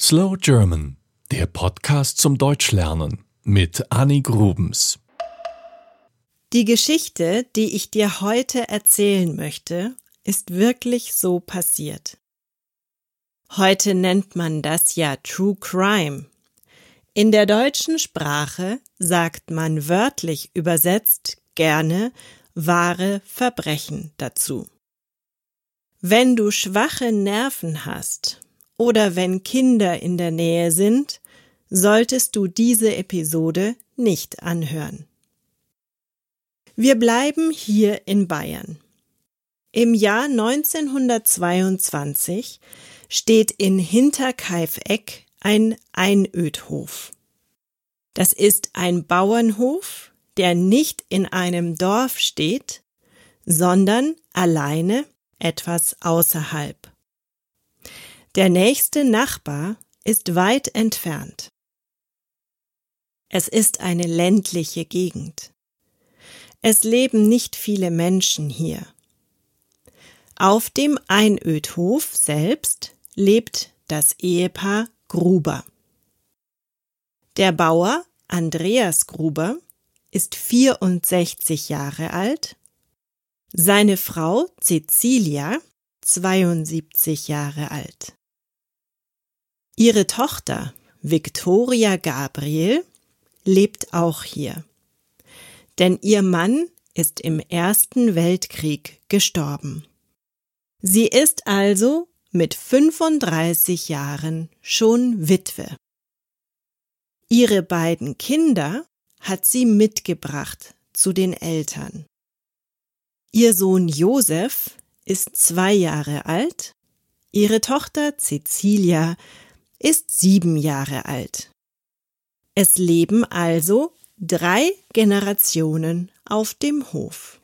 Slow German, der Podcast zum Deutschlernen mit Annie Grubens. Die Geschichte, die ich dir heute erzählen möchte, ist wirklich so passiert. Heute nennt man das ja True Crime. In der deutschen Sprache sagt man wörtlich übersetzt gerne wahre Verbrechen dazu. Wenn du schwache Nerven hast oder wenn Kinder in der Nähe sind, solltest du diese Episode nicht anhören. Wir bleiben hier in Bayern. Im Jahr 1922 steht in Hinterkaifeck ein Einödhof. Das ist ein Bauernhof, der nicht in einem Dorf steht, sondern alleine etwas außerhalb. Der nächste Nachbar ist weit entfernt. Es ist eine ländliche Gegend. Es leben nicht viele Menschen hier. Auf dem Einödhof selbst lebt das Ehepaar Gruber. Der Bauer Andreas Gruber ist 64 Jahre alt, seine Frau Cecilia 72 Jahre alt. Ihre Tochter Victoria Gabriel lebt auch hier, denn ihr Mann ist im Ersten Weltkrieg gestorben. Sie ist also mit 35 Jahren schon Witwe. Ihre beiden Kinder hat sie mitgebracht zu den Eltern. Ihr Sohn Josef ist zwei Jahre alt, ihre Tochter Cecilia ist sieben Jahre alt. Es leben also drei Generationen auf dem Hof.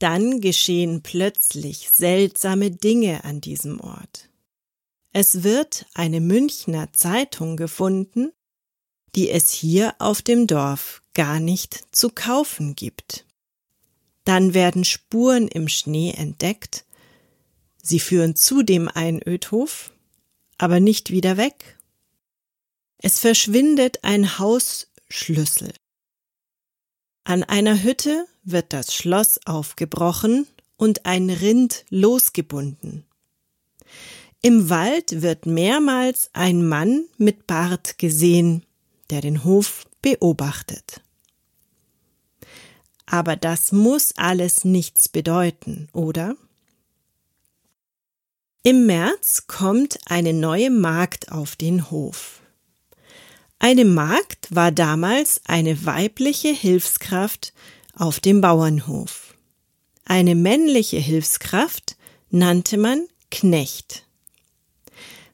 Dann geschehen plötzlich seltsame Dinge an diesem Ort. Es wird eine Münchner Zeitung gefunden, die es hier auf dem Dorf gar nicht zu kaufen gibt. Dann werden Spuren im Schnee entdeckt, sie führen zu dem Einödhof, aber nicht wieder weg. Es verschwindet ein Hausschlüssel. An einer Hütte wird das Schloss aufgebrochen und ein Rind losgebunden. Im Wald wird mehrmals ein Mann mit Bart gesehen, der den Hof beobachtet. Aber das muss alles nichts bedeuten, oder? Im März kommt eine neue Magd auf den Hof. Eine Magd war damals eine weibliche Hilfskraft auf dem Bauernhof. Eine männliche Hilfskraft nannte man Knecht.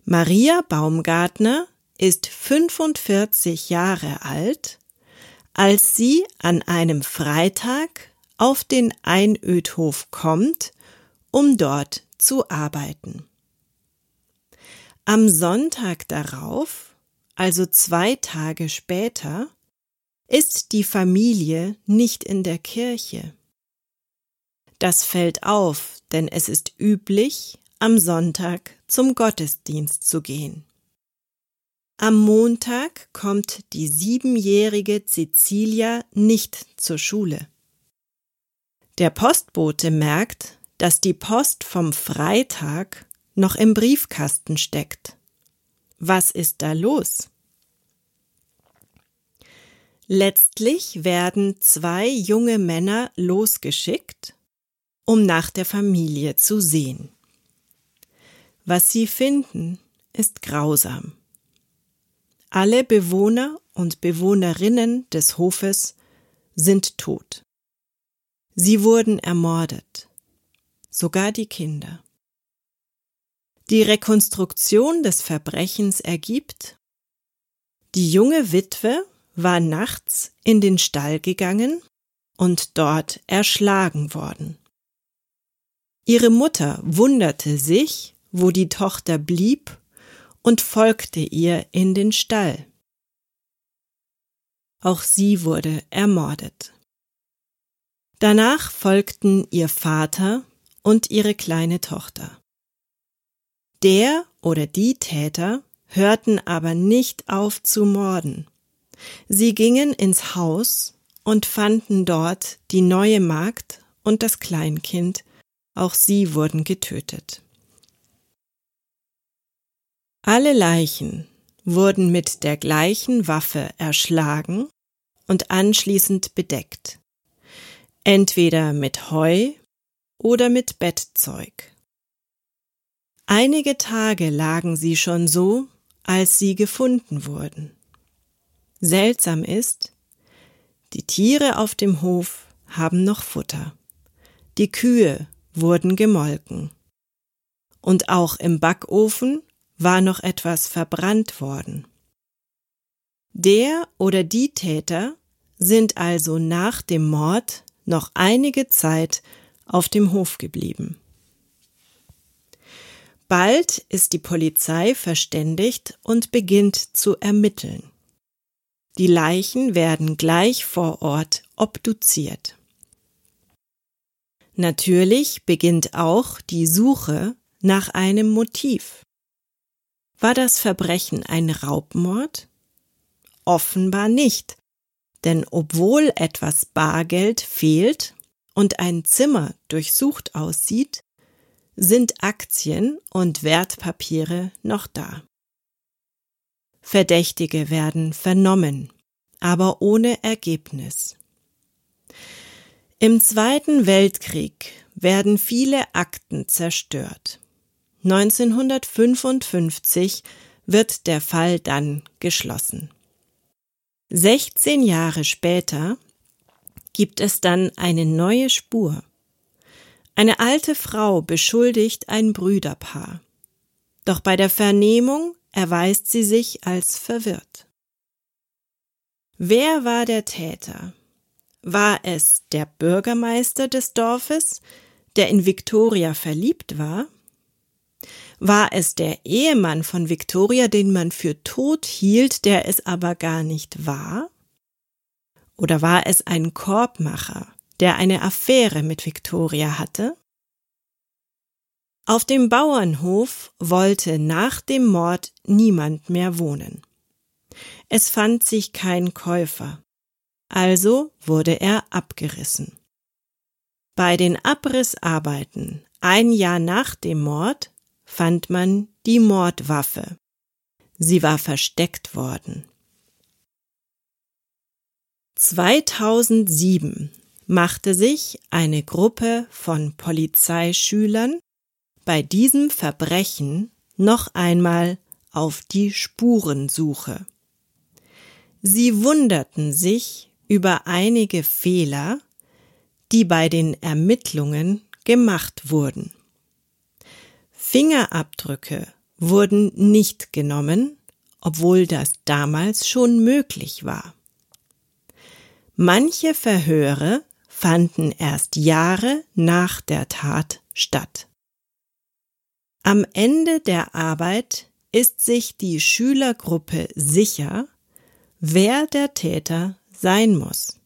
Maria Baumgartner ist 45 Jahre alt, als sie an einem Freitag auf den Einödhof kommt, um dort zu arbeiten. Am Sonntag darauf, also zwei Tage später, ist die Familie nicht in der Kirche. Das fällt auf, denn es ist üblich, am Sonntag zum Gottesdienst zu gehen. Am Montag kommt die siebenjährige Cecilia nicht zur Schule. Der Postbote merkt, dass die Post vom Freitag noch im Briefkasten steckt. Was ist da los? Letztlich werden zwei junge Männer losgeschickt, um nach der Familie zu sehen. Was sie finden, ist grausam. Alle Bewohner und Bewohnerinnen des Hofes sind tot. Sie wurden ermordet sogar die Kinder. Die Rekonstruktion des Verbrechens ergibt, die junge Witwe war nachts in den Stall gegangen und dort erschlagen worden. Ihre Mutter wunderte sich, wo die Tochter blieb, und folgte ihr in den Stall. Auch sie wurde ermordet. Danach folgten ihr Vater und ihre kleine Tochter. Der oder die Täter hörten aber nicht auf zu morden. Sie gingen ins Haus und fanden dort die neue Magd und das Kleinkind, auch sie wurden getötet. Alle Leichen wurden mit der gleichen Waffe erschlagen und anschließend bedeckt, entweder mit Heu oder mit Bettzeug. Einige Tage lagen sie schon so, als sie gefunden wurden. Seltsam ist, die Tiere auf dem Hof haben noch Futter. Die Kühe wurden gemolken. Und auch im Backofen war noch etwas verbrannt worden. Der oder die Täter sind also nach dem Mord noch einige Zeit auf dem Hof geblieben. Bald ist die Polizei verständigt und beginnt zu ermitteln. Die Leichen werden gleich vor Ort obduziert. Natürlich beginnt auch die Suche nach einem Motiv. War das Verbrechen ein Raubmord? Offenbar nicht, denn obwohl etwas Bargeld fehlt und ein Zimmer durchsucht aussieht, sind Aktien und Wertpapiere noch da. Verdächtige werden vernommen, aber ohne Ergebnis. Im Zweiten Weltkrieg werden viele Akten zerstört. 1955 wird der Fall dann geschlossen. 16 Jahre später gibt es dann eine neue Spur. Eine alte Frau beschuldigt ein Brüderpaar. Doch bei der Vernehmung erweist sie sich als verwirrt. Wer war der Täter? War es der Bürgermeister des Dorfes, der in Victoria verliebt war? War es der Ehemann von Victoria, den man für tot hielt, der es aber gar nicht war? Oder war es ein Korbmacher, der eine Affäre mit Victoria hatte? Auf dem Bauernhof wollte nach dem Mord niemand mehr wohnen. Es fand sich kein Käufer, also wurde er abgerissen. Bei den Abrissarbeiten ein Jahr nach dem Mord fand man die Mordwaffe. Sie war versteckt worden. 2007 machte sich eine Gruppe von Polizeischülern bei diesem Verbrechen noch einmal auf die Spurensuche. Sie wunderten sich über einige Fehler, die bei den Ermittlungen gemacht wurden. Fingerabdrücke wurden nicht genommen, obwohl das damals schon möglich war. Manche Verhöre fanden erst Jahre nach der Tat statt. Am Ende der Arbeit ist sich die Schülergruppe sicher, wer der Täter sein muss.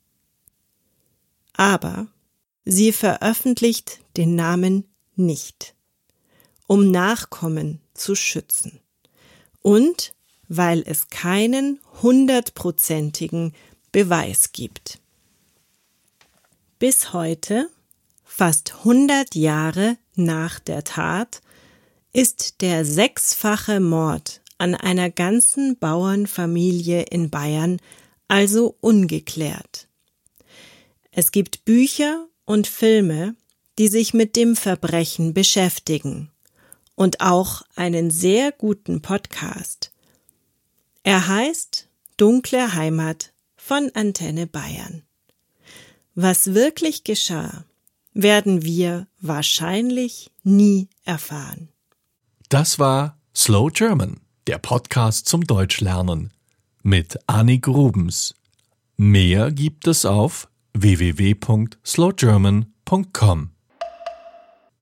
Aber sie veröffentlicht den Namen nicht um Nachkommen zu schützen und weil es keinen hundertprozentigen Beweis gibt. Bis heute, fast 100 Jahre nach der Tat, ist der sechsfache Mord an einer ganzen Bauernfamilie in Bayern also ungeklärt. Es gibt Bücher und Filme, die sich mit dem Verbrechen beschäftigen und auch einen sehr guten Podcast. Er heißt Dunkle Heimat von Antenne Bayern. Was wirklich geschah, werden wir wahrscheinlich nie erfahren. Das war Slow German, der Podcast zum Deutschlernen mit Annie Grubens. Mehr gibt es auf www.slowgerman.com.